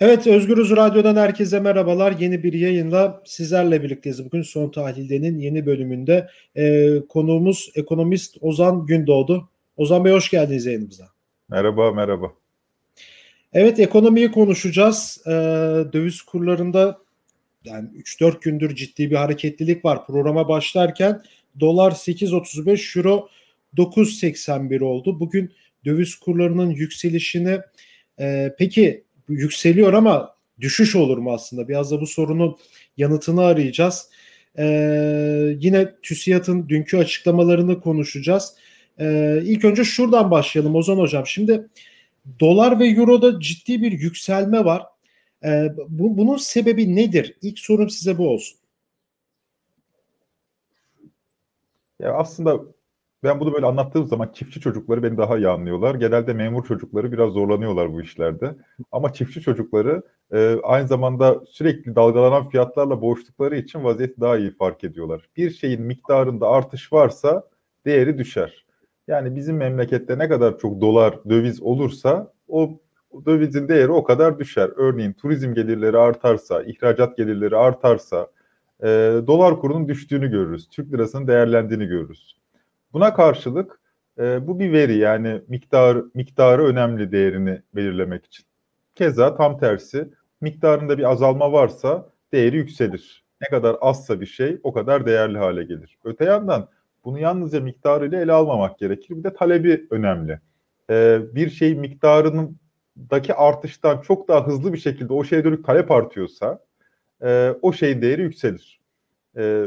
Evet Özgürüz Radyo'dan herkese merhabalar. Yeni bir yayınla sizlerle birlikteyiz. Bugün Son Tahlilde'nin yeni bölümünde e, konuğumuz ekonomist Ozan Gündoğdu. Ozan Bey hoş geldiniz yayınımıza. Merhaba, merhaba. Evet ekonomiyi konuşacağız. E, döviz kurlarında yani 3-4 gündür ciddi bir hareketlilik var. Programa başlarken dolar 8.35, euro 9.81 oldu. Bugün döviz kurlarının yükselişini e, peki yükseliyor ama düşüş olur mu aslında? Biraz da bu sorunun yanıtını arayacağız. Ee, yine TÜSİAD'ın dünkü açıklamalarını konuşacağız. Ee, ilk önce şuradan başlayalım Ozan Hocam. Şimdi dolar ve euroda ciddi bir yükselme var. Ee, bu, bunun sebebi nedir? İlk sorum size bu olsun. Ya aslında ben bunu böyle anlattığım zaman çiftçi çocukları beni daha iyi anlıyorlar. Genelde memur çocukları biraz zorlanıyorlar bu işlerde. Ama çiftçi çocukları e, aynı zamanda sürekli dalgalanan fiyatlarla boğuştukları için vaziyeti daha iyi fark ediyorlar. Bir şeyin miktarında artış varsa değeri düşer. Yani bizim memlekette ne kadar çok dolar, döviz olursa o dövizin değeri o kadar düşer. Örneğin turizm gelirleri artarsa, ihracat gelirleri artarsa e, dolar kurunun düştüğünü görürüz. Türk lirasının değerlendiğini görürüz. Buna karşılık e, bu bir veri yani miktar miktarı önemli değerini belirlemek için. Keza tam tersi miktarında bir azalma varsa değeri yükselir. Ne kadar azsa bir şey o kadar değerli hale gelir. Öte yandan bunu yalnızca miktarıyla ele almamak gerekir. Bir de talebi önemli. Ee, bir şey miktarındaki artıştan çok daha hızlı bir şekilde o şeye dönük talep artıyorsa e, o şeyin değeri yükselir. E,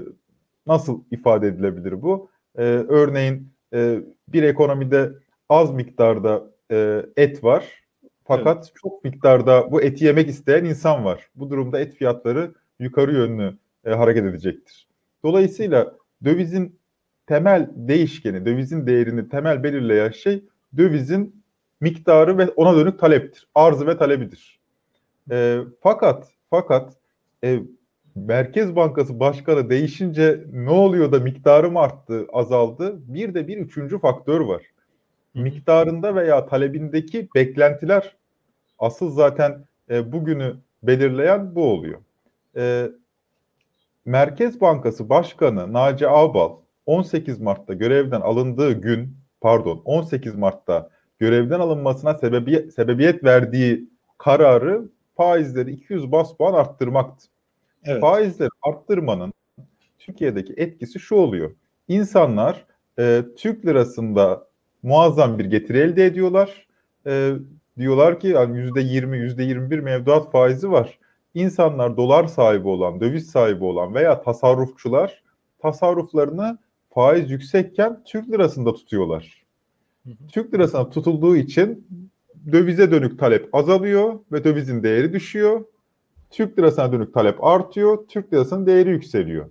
nasıl ifade edilebilir bu? E, örneğin e, bir ekonomide az miktarda e, et var fakat evet. çok miktarda bu eti yemek isteyen insan var. Bu durumda et fiyatları yukarı yönlü e, hareket edecektir. Dolayısıyla dövizin temel değişkeni, dövizin değerini temel belirleyen şey dövizin miktarı ve ona dönük taleptir. Arzı ve talebidir. E, fakat fakat e, Merkez Bankası Başkanı değişince ne oluyor da miktarı mı arttı, azaldı? Bir de bir üçüncü faktör var. Miktarında veya talebindeki beklentiler asıl zaten e, bugünü belirleyen bu oluyor. E, Merkez Bankası Başkanı Naci Ağbal 18 Mart'ta görevden alındığı gün, pardon 18 Mart'ta görevden alınmasına sebebi, sebebiyet verdiği kararı faizleri 200 bas puan arttırmaktı. Evet. Faizleri arttırmanın Türkiye'deki etkisi şu oluyor. İnsanlar e, Türk lirasında muazzam bir getiri elde ediyorlar. E, diyorlar ki yani yüzde yirmi, yüzde yirmi bir mevduat faizi var. İnsanlar dolar sahibi olan, döviz sahibi olan veya tasarrufçular tasarruflarını faiz yüksekken Türk lirasında tutuyorlar. Türk lirasına tutulduğu için dövize dönük talep azalıyor ve dövizin değeri düşüyor. Türk lirasına dönük talep artıyor, Türk lirasının değeri yükseliyor.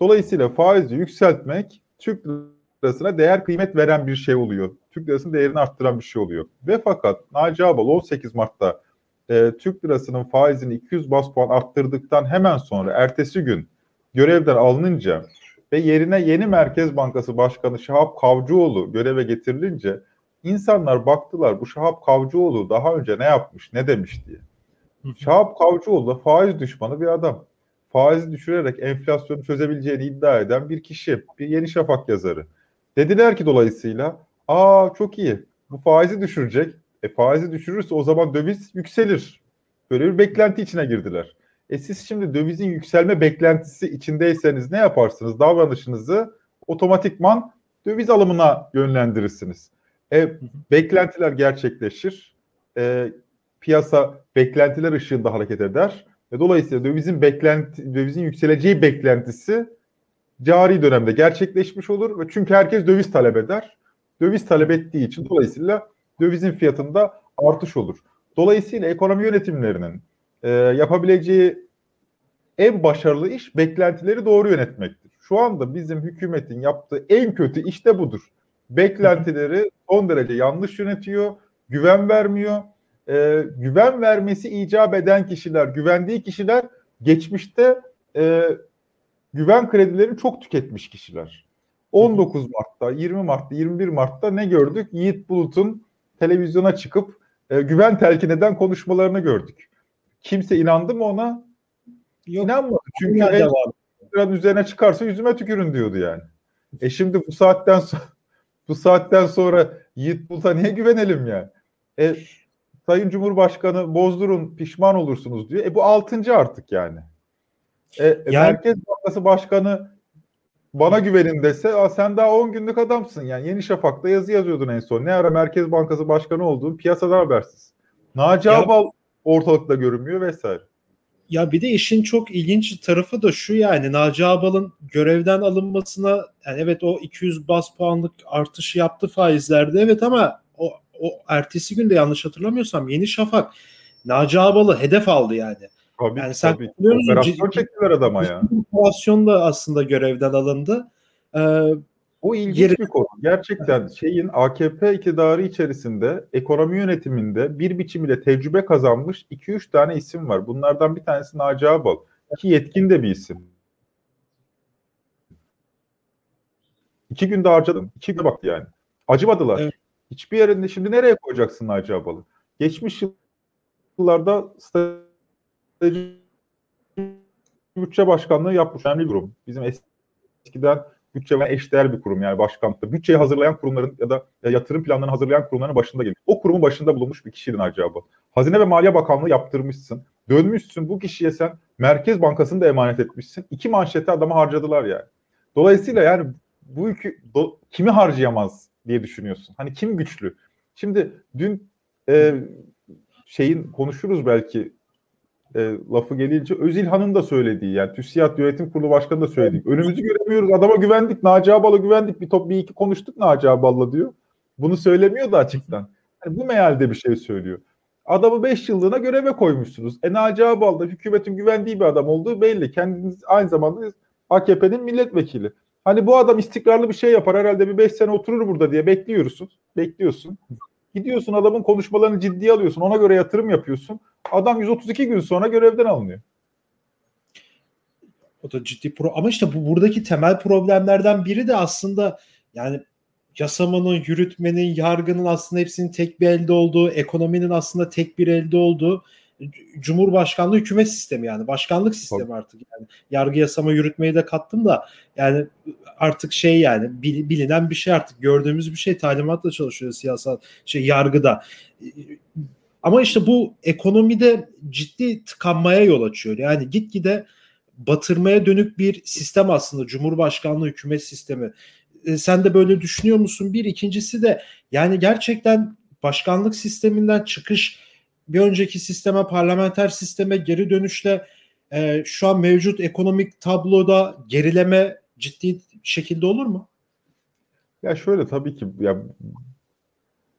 Dolayısıyla faizi yükseltmek Türk lirasına değer kıymet veren bir şey oluyor. Türk lirasının değerini arttıran bir şey oluyor. Ve fakat Naci Ağbal 18 Mart'ta e, Türk lirasının faizini 200 bas puan arttırdıktan hemen sonra ertesi gün görevden alınınca ve yerine yeni Merkez Bankası Başkanı Şahap Kavcıoğlu göreve getirilince insanlar baktılar bu Şahap Kavcıoğlu daha önce ne yapmış, ne demiş diye. Şahap Kavcıoğlu faiz düşmanı bir adam. Faizi düşürerek enflasyonu çözebileceğini iddia eden bir kişi, bir Yeni Şafak yazarı. Dediler ki dolayısıyla, aa çok iyi, bu faizi düşürecek. E faizi düşürürse o zaman döviz yükselir. Böyle bir beklenti içine girdiler. E siz şimdi dövizin yükselme beklentisi içindeyseniz ne yaparsınız? Davranışınızı otomatikman döviz alımına yönlendirirsiniz. E, beklentiler gerçekleşir. E, piyasa beklentiler ışığında hareket eder. Ve dolayısıyla dövizin beklenti, dövizin yükseleceği beklentisi cari dönemde gerçekleşmiş olur ve çünkü herkes döviz talep eder. Döviz talep ettiği için dolayısıyla dövizin fiyatında artış olur. Dolayısıyla ekonomi yönetimlerinin e, yapabileceği en başarılı iş beklentileri doğru yönetmektir. Şu anda bizim hükümetin yaptığı en kötü iş de budur. Beklentileri son derece yanlış yönetiyor, güven vermiyor e, güven vermesi icap eden kişiler, güvendiği kişiler geçmişte e, güven kredilerini çok tüketmiş kişiler. 19 Mart'ta, 20 Mart'ta, 21 Mart'ta ne gördük? Yiğit Bulut'un televizyona çıkıp e, güven telkin eden konuşmalarını gördük. Kimse inandı mı ona? Yok. İnanmadı. Çünkü en liranın üzerine çıkarsa yüzüme tükürün diyordu yani. E şimdi bu saatten sonra bu saatten sonra Yiğit Bulut'a niye güvenelim yani? E, Sayın Cumhurbaşkanı bozdurun pişman olursunuz diyor. E bu altıncı artık yani. E, e yani, Merkez Bankası Başkanı bana güvenin dese Aa, sen daha 10 günlük adamsın yani. Yeni Şafak'ta yazı yazıyordun en son. Ne ara Merkez Bankası Başkanı olduğun piyasadan habersiz. Naci Abal ortalıkta görünmüyor vesaire. Ya bir de işin çok ilginç tarafı da şu yani Naci Abal'ın görevden alınmasına yani evet o 200 bas puanlık artış yaptı faizlerde evet ama o, ertesi günde yanlış hatırlamıyorsam Yeni Şafak Naci Abal'ı hedef aldı yani. Tabii, yani sen tabii. Operasyon çektiler adama ya. Operasyon da aslında görevden alındı. Ee, o ilginç Yeri... bir konu. Gerçekten şeyin AKP iktidarı içerisinde ekonomi yönetiminde bir biçimiyle tecrübe kazanmış 2-3 tane isim var. Bunlardan bir tanesi Naci Abal. Ki yetkin de bir isim. İki günde harcadım. İki günde baktı yani. Acımadılar. Evet. Hiçbir yerinde şimdi nereye koyacaksın Naci Abal'ı? Geçmiş yıllarda strateji bütçe başkanlığı yapmış önemli bir durum. Bizim eskiden bütçe ve eşdeğer bir kurum yani başkanlıkta. Bütçeyi hazırlayan kurumların ya da yatırım planlarını hazırlayan kurumların başında geliyor. O kurumun başında bulunmuş bir kişiydin acaba. Hazine ve Maliye Bakanlığı yaptırmışsın. Dönmüşsün bu kişiye sen Merkez Bankası'nı da emanet etmişsin. İki manşete adamı harcadılar yani. Dolayısıyla yani bu yükü do, kimi harcayamaz diye düşünüyorsun. Hani kim güçlü? Şimdi dün e, şeyin konuşuruz belki e, lafı gelince Özilhan'ın da söylediği yani TÜSİAD Yönetim Kurulu Başkanı da söylediği. Önümüzü göremiyoruz. Adama güvendik. Naci Abal'a güvendik. Bir top bir iki konuştuk Naci Abal'la diyor. Bunu söylemiyor da açıktan. Yani bu mealde bir şey söylüyor. Adamı 5 yıllığına göreve koymuşsunuz. E Naci Abal da hükümetin güvendiği bir adam olduğu belli. Kendiniz aynı zamanda AKP'nin milletvekili. Hani bu adam istikrarlı bir şey yapar herhalde bir 5 sene oturur burada diye bekliyorsun. Bekliyorsun. Gidiyorsun adamın konuşmalarını ciddiye alıyorsun. Ona göre yatırım yapıyorsun. Adam 132 gün sonra görevden alınıyor. O da ciddi pro ama işte bu buradaki temel problemlerden biri de aslında yani yasamanın, yürütmenin, yargının aslında hepsinin tek bir elde olduğu, ekonominin aslında tek bir elde olduğu Cumhurbaşkanlığı hükümet sistemi yani başkanlık sistemi artık yani yargı yasama yürütmeyi de kattım da yani artık şey yani bilinen bir şey artık gördüğümüz bir şey talimatla çalışıyor siyasal şey yargıda ama işte bu ekonomide ciddi tıkanmaya yol açıyor. Yani gitgide batırmaya dönük bir sistem aslında Cumhurbaşkanlığı hükümet sistemi. E, sen de böyle düşünüyor musun? Bir ikincisi de yani gerçekten başkanlık sisteminden çıkış bir önceki sisteme parlamenter sisteme geri dönüşle e, şu an mevcut ekonomik tabloda gerileme ciddi şekilde olur mu? Ya şöyle tabii ki ya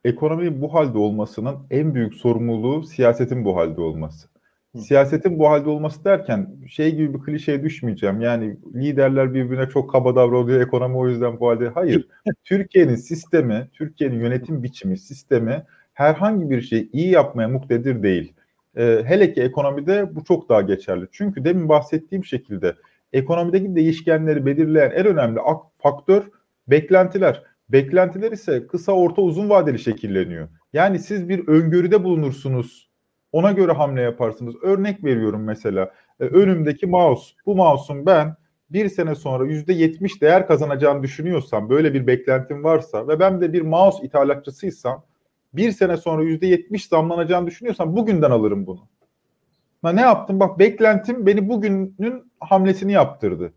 ekonominin bu halde olmasının en büyük sorumluluğu siyasetin bu halde olması. Hı. Siyasetin bu halde olması derken şey gibi bir klişeye düşmeyeceğim. Yani liderler birbirine çok kaba davranıyor, ekonomi o yüzden bu halde. Hayır. Türkiye'nin sistemi, Türkiye'nin yönetim biçimi, sistemi herhangi bir şeyi iyi yapmaya muktedir değil. Ee, hele ki ekonomide bu çok daha geçerli. Çünkü demin bahsettiğim şekilde ekonomideki değişkenleri belirleyen en önemli faktör beklentiler. Beklentiler ise kısa, orta, uzun vadeli şekilleniyor. Yani siz bir öngörüde bulunursunuz. Ona göre hamle yaparsınız. Örnek veriyorum mesela. E, önümdeki mouse. Bu mouse'un ben bir sene sonra yüzde yetmiş değer kazanacağını düşünüyorsam, böyle bir beklentim varsa ve ben de bir mouse ithalatçısıysam, bir sene sonra yüzde yetmiş zamlanacağını düşünüyorsam bugünden alırım bunu. Ha, ne yaptım? Bak beklentim beni bugünün hamlesini yaptırdı.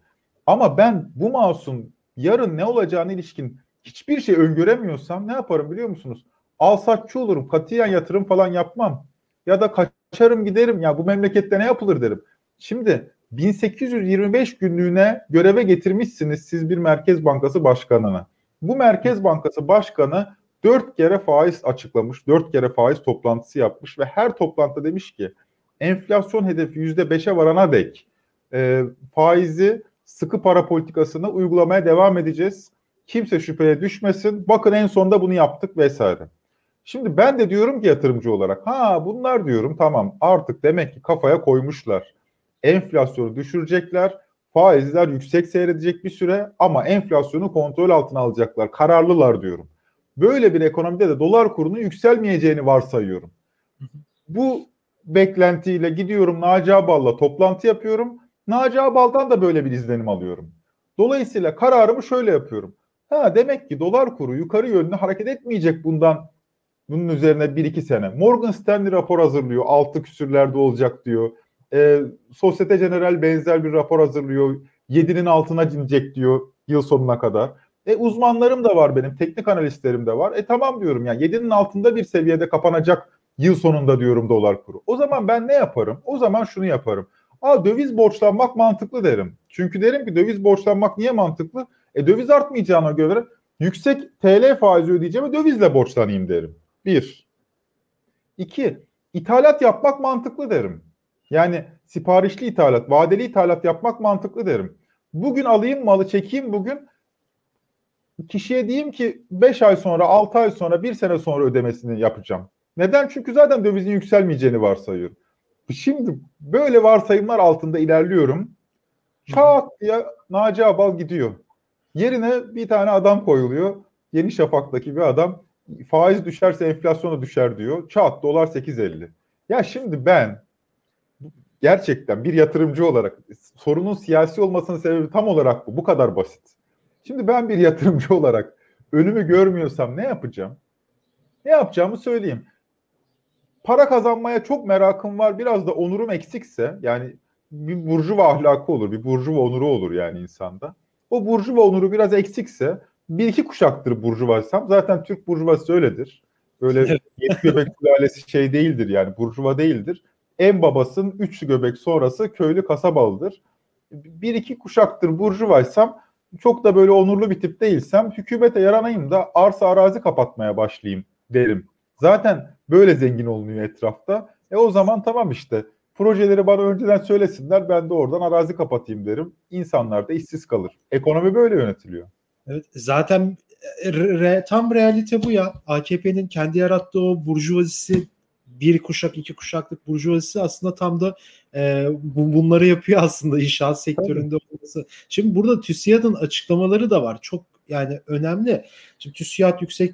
Ama ben bu mouse'un yarın ne olacağını ilişkin hiçbir şey öngöremiyorsam ne yaparım biliyor musunuz? Alsatçı olurum. Katiyen yatırım falan yapmam. Ya da kaçarım giderim. Ya bu memlekette ne yapılır derim. Şimdi 1825 günlüğüne göreve getirmişsiniz siz bir Merkez Bankası başkanına. Bu Merkez Bankası başkanı dört kere faiz açıklamış, dört kere faiz toplantısı yapmış ve her toplantıda demiş ki enflasyon hedefi yüzde beşe varana dek e, faizi sıkı para politikasını uygulamaya devam edeceğiz. Kimse şüpheye düşmesin. Bakın en sonunda bunu yaptık vesaire. Şimdi ben de diyorum ki yatırımcı olarak ha bunlar diyorum tamam artık demek ki kafaya koymuşlar. Enflasyonu düşürecekler. Faizler yüksek seyredecek bir süre ama enflasyonu kontrol altına alacaklar. Kararlılar diyorum. Böyle bir ekonomide de dolar kurunun yükselmeyeceğini varsayıyorum. Bu beklentiyle gidiyorum Naci Abal'la toplantı yapıyorum. Naci Abal'dan da böyle bir izlenim alıyorum. Dolayısıyla kararımı şöyle yapıyorum. Ha demek ki dolar kuru yukarı yönlü hareket etmeyecek bundan bunun üzerine 1-2 sene. Morgan Stanley rapor hazırlıyor. Altı küsürlerde olacak diyor. E, Societe General benzer bir rapor hazırlıyor. 7'nin altına inecek diyor yıl sonuna kadar. E uzmanlarım da var benim, teknik analistlerim de var. E tamam diyorum yani 7'nin altında bir seviyede kapanacak yıl sonunda diyorum dolar kuru. O zaman ben ne yaparım? O zaman şunu yaparım. Aa döviz borçlanmak mantıklı derim. Çünkü derim ki döviz borçlanmak niye mantıklı? E döviz artmayacağına göre yüksek TL faizi ödeyeceğime dövizle borçlanayım derim. Bir. İki. İthalat yapmak mantıklı derim. Yani siparişli ithalat, vadeli ithalat yapmak mantıklı derim. Bugün alayım malı çekeyim bugün kişiye diyeyim ki 5 ay sonra, 6 ay sonra, 1 sene sonra ödemesini yapacağım. Neden? Çünkü zaten dövizin yükselmeyeceğini varsayıyorum. Şimdi böyle varsayımlar altında ilerliyorum. Çat diye Naci Abal gidiyor. Yerine bir tane adam koyuluyor. Yeni Şafak'taki bir adam faiz düşerse enflasyon da düşer diyor. Çat dolar 8.50. Ya şimdi ben gerçekten bir yatırımcı olarak sorunun siyasi olmasının sebebi tam olarak bu. Bu kadar basit. Şimdi ben bir yatırımcı olarak önümü görmüyorsam ne yapacağım? Ne yapacağımı söyleyeyim. Para kazanmaya çok merakım var. Biraz da onurum eksikse yani bir burjuva ahlakı olur, bir burjuva onuru olur yani insanda. O burjuva onuru biraz eksikse bir iki kuşaktır burjuvaysam zaten Türk burjuvası öyledir. Böyle yedi göbek sülalesi şey değildir yani burjuva değildir. En babasın üç göbek sonrası köylü kasabalıdır. Bir iki kuşaktır burjuvaysam çok da böyle onurlu bir tip değilsem hükümete yaranayım da arsa arazi kapatmaya başlayayım derim. Zaten böyle zengin olunuyor etrafta. E o zaman tamam işte projeleri bana önceden söylesinler ben de oradan arazi kapatayım derim. İnsanlar da işsiz kalır. Ekonomi böyle yönetiliyor. Evet zaten re, tam realite bu ya. AKP'nin kendi yarattığı o burjuvazisi bir kuşak iki kuşaklık burjuvazisi aslında tam da e, bu, bunları yapıyor aslında inşaat sektöründe Tabii. olması. Şimdi burada TÜSİAD'ın açıklamaları da var. Çok yani önemli. Şimdi TÜSİAD Yüksek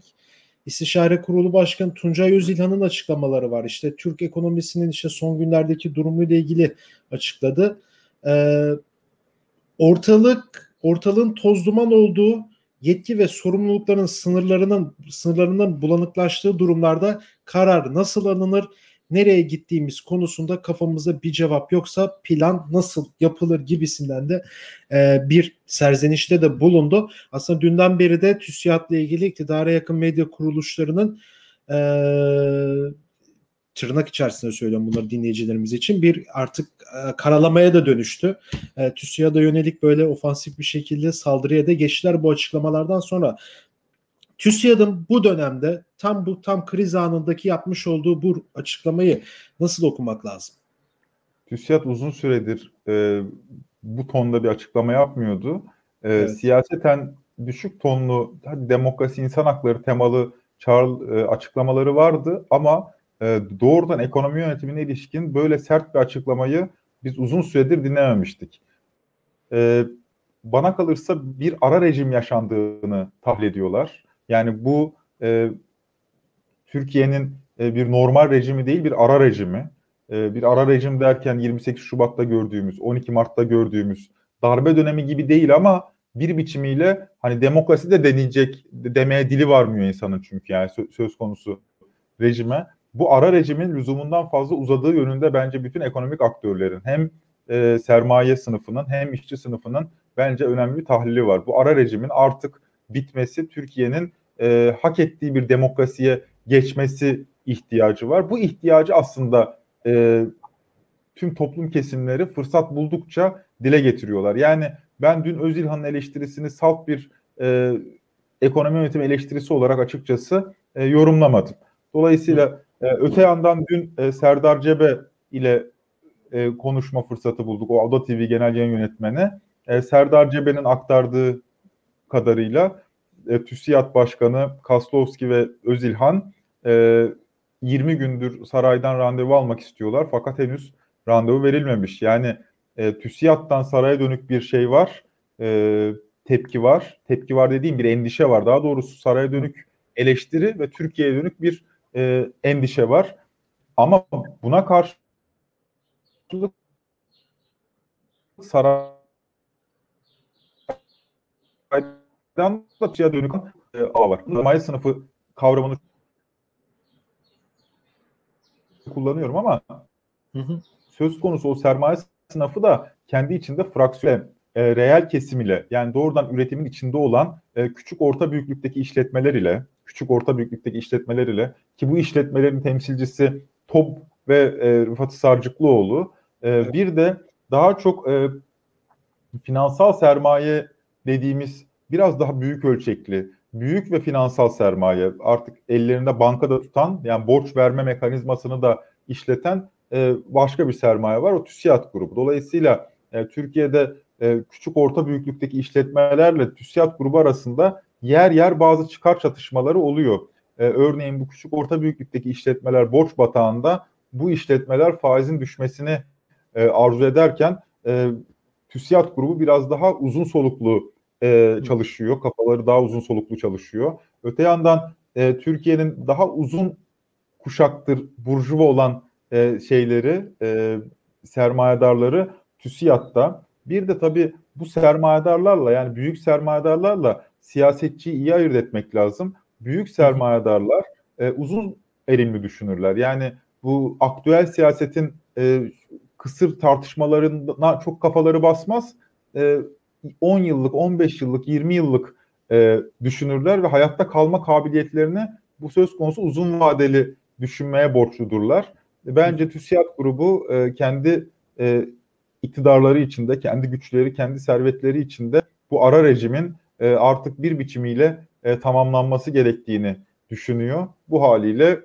İstişare Kurulu Başkanı Tuncay Özilhan'ın açıklamaları var. İşte Türk ekonomisinin işte son günlerdeki durumuyla ilgili açıkladı. Ee, ortalık ortalığın toz duman olduğu yetki ve sorumlulukların sınırlarının sınırlarının bulanıklaştığı durumlarda karar nasıl alınır, nereye gittiğimiz konusunda kafamızda bir cevap yoksa plan nasıl yapılır gibisinden de e, bir serzenişte de bulundu. Aslında dünden beri de TÜSİAD'la ilgili iktidara yakın medya kuruluşlarının e, tırnak içerisinde söylüyorum bunları dinleyicilerimiz için bir artık e, karalamaya da dönüştü. E, TÜSİAD'a yönelik böyle ofansif bir şekilde saldırıya da geçtiler bu açıklamalardan sonra. TÜSİAD'ın bu dönemde tam bu tam kriz anındaki yapmış olduğu bu açıklamayı nasıl okumak lazım? TÜSİAD uzun süredir e, bu tonda bir açıklama yapmıyordu. E, evet. Siyaseten düşük tonlu hadi demokrasi, insan hakları temalı çağrı, e, açıklamaları vardı ama e, doğrudan ekonomi yönetimine ilişkin böyle sert bir açıklamayı biz uzun süredir dinlememiştik. E, bana kalırsa bir ara rejim yaşandığını tahlil ediyorlar. Yani bu e, Türkiye'nin e, bir normal rejimi değil bir ara rejimi. E, bir ara rejim derken 28 Şubat'ta gördüğümüz, 12 Mart'ta gördüğümüz darbe dönemi gibi değil ama bir biçimiyle hani demokrasi de deneyecek demeye dili varmıyor insanın çünkü yani söz konusu rejime bu ara rejimin lüzumundan fazla uzadığı yönünde bence bütün ekonomik aktörlerin hem e, sermaye sınıfının hem işçi sınıfının bence önemli bir tahlili var. Bu ara rejimin artık bitmesi Türkiye'nin e, hak ettiği bir demokrasiye geçmesi ihtiyacı var. Bu ihtiyacı aslında e, tüm toplum kesimleri fırsat buldukça dile getiriyorlar. Yani ben dün Özilhan'ın eleştirisini salt bir e, ekonomi yönetimi eleştirisi olarak açıkçası e, yorumlamadım. Dolayısıyla e, öte yandan dün e, Serdar Cebe ile e, konuşma fırsatı bulduk. O Ada TV Genel Yayın Yönetmeni. E, Serdar Cebe'nin aktardığı kadarıyla e, TÜSİAD Başkanı Kaslovski ve Özilhan e, 20 gündür saraydan randevu almak istiyorlar fakat henüz randevu verilmemiş. Yani e, TÜSİAD'dan saraya dönük bir şey var, e, tepki var. Tepki var dediğim bir endişe var. Daha doğrusu saraya dönük eleştiri ve Türkiye'ye dönük bir e, endişe var. Ama buna karşı saraydan da dışarıya dönük e, ağ var. Sermaye sınıfı kavramını kullanıyorum ama hı hı. söz konusu o sermaye sınıfı da kendi içinde fraksiyon e, reel kesim ile yani doğrudan üretimin içinde olan e, küçük orta büyüklükteki işletmeler ile küçük orta büyüklükteki işletmeler ile ki bu işletmelerin temsilcisi TOP ve e, Rıfat Sarcıklıoğlu e, bir de daha çok e, finansal sermaye dediğimiz biraz daha büyük ölçekli, büyük ve finansal sermaye artık ellerinde bankada tutan yani borç verme mekanizmasını da işleten e, başka bir sermaye var. O TÜSİAD grubu. Dolayısıyla e, Türkiye'de e, küçük orta büyüklükteki işletmelerle TÜSİAD grubu arasında yer yer bazı çıkar çatışmaları oluyor. E, örneğin bu küçük orta büyüklükteki işletmeler borç batağında bu işletmeler faizin düşmesini e, arzu ederken e, TÜSİAD grubu biraz daha uzun soluklu e, çalışıyor. Kafaları daha uzun soluklu çalışıyor. Öte yandan e, Türkiye'nin daha uzun kuşaktır burjuva olan e, şeyleri, e, sermayedarları TÜSİAD'da. Bir de tabii bu sermayedarlarla yani büyük sermayedarlarla siyasetçiyi iyi ayırt etmek lazım. Büyük sermayedarlar e, uzun erimli düşünürler. Yani bu aktüel siyasetin e, kısır tartışmalarına çok kafaları basmaz. E, 10 yıllık, 15 yıllık, 20 yıllık e, düşünürler ve hayatta kalma kabiliyetlerini bu söz konusu uzun vadeli düşünmeye borçludurlar. Bence TÜSİAD grubu e, kendi e, iktidarları içinde, kendi güçleri, kendi servetleri içinde bu ara rejimin e, artık bir biçimiyle e, tamamlanması gerektiğini düşünüyor. Bu haliyle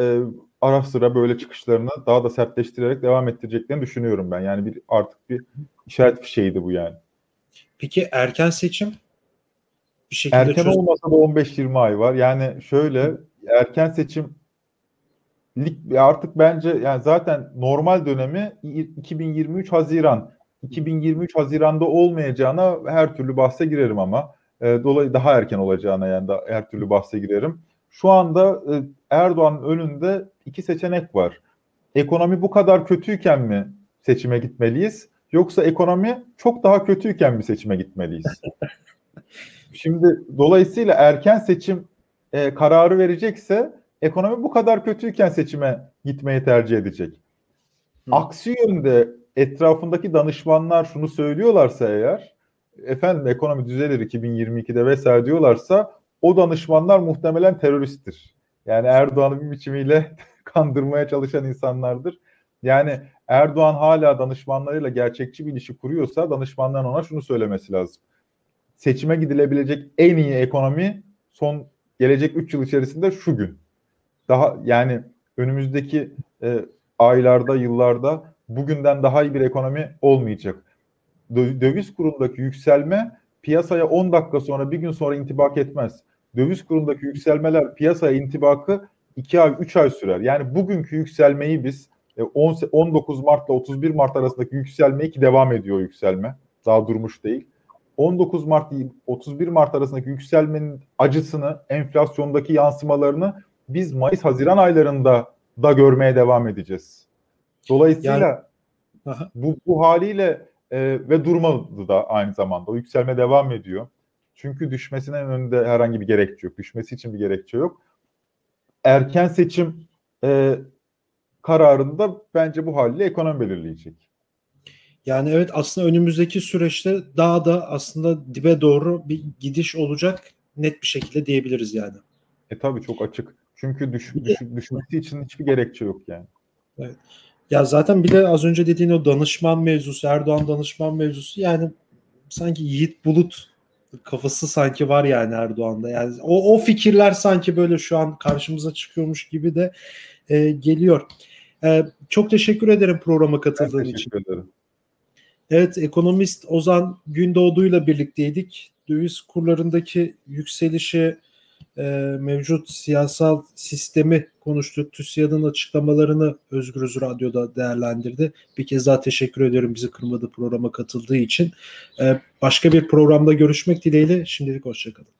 e, ara sıra böyle çıkışlarını daha da sertleştirerek devam ettireceklerini düşünüyorum ben. Yani bir artık bir işaret fişeğiydi bu yani. Peki erken seçim? Bir şekilde erken çöz- olmasa da 15-20 ay var. Yani şöyle erken seçim artık bence yani zaten normal dönemi 2023 Haziran. 2023 Haziran'da olmayacağına her türlü bahse girerim ama e, dolayı daha erken olacağına yani da her türlü bahse girerim. Şu anda e, Erdoğan'ın önünde iki seçenek var. Ekonomi bu kadar kötüyken mi seçime gitmeliyiz? Yoksa ekonomi çok daha kötüyken mi seçime gitmeliyiz? Şimdi dolayısıyla erken seçim e, kararı verecekse ekonomi bu kadar kötüyken seçime gitmeyi tercih edecek. Hı. Aksi yönde etrafındaki danışmanlar şunu söylüyorlarsa eğer efendim ekonomi düzelir 2022'de vesaire diyorlarsa o danışmanlar muhtemelen teröristtir. Yani Erdoğan'ı bir biçimiyle kandırmaya çalışan insanlardır. Yani Erdoğan hala danışmanlarıyla gerçekçi bir ilişki kuruyorsa danışmanların ona şunu söylemesi lazım. Seçime gidilebilecek en iyi ekonomi son gelecek 3 yıl içerisinde şu gün. Daha yani önümüzdeki e, aylarda, yıllarda bugünden daha iyi bir ekonomi olmayacak. Döviz kurundaki yükselme piyasaya 10 dakika sonra bir gün sonra intibak etmez. Döviz kurundaki yükselmeler piyasaya intibakı 2 ay 3 ay sürer. Yani bugünkü yükselmeyi biz 19 e, Mart ile 31 Mart arasındaki yükselme ki devam ediyor yükselme. Daha durmuş değil. 19 Mart 31 Mart arasındaki yükselmenin acısını, enflasyondaki yansımalarını biz Mayıs Haziran aylarında da görmeye devam edeceğiz. Dolayısıyla yani, bu bu haliyle e, ve durmadı da aynı zamanda. O yükselme devam ediyor. Çünkü düşmesinin önünde herhangi bir gerekçe yok. Düşmesi için bir gerekçe yok. Erken seçim e, kararında bence bu haliyle ekonomi belirleyecek. Yani evet aslında önümüzdeki süreçte daha da aslında dibe doğru bir gidiş olacak net bir şekilde diyebiliriz yani. E tabii çok açık. Çünkü düş, düş, düşmesi için hiçbir gerekçe yok yani. Evet. Ya zaten bir de az önce dediğin o danışman mevzusu, Erdoğan danışman mevzusu yani sanki Yiğit Bulut kafası sanki var yani Erdoğan'da. Yani o, o fikirler sanki böyle şu an karşımıza çıkıyormuş gibi de e, geliyor. E, çok teşekkür ederim programa katıldığın ben teşekkür için. Ederim. Evet, ekonomist Ozan Gündoğdu'yla birlikteydik. Döviz kurlarındaki yükselişi, e, mevcut siyasal sistemi konuştuk. TÜSİAD'ın açıklamalarını Özgürüz Radyo'da değerlendirdi. Bir kez daha teşekkür ederim bizi kırmadı programa katıldığı için. E, başka bir programda görüşmek dileğiyle. Şimdilik hoşçakalın.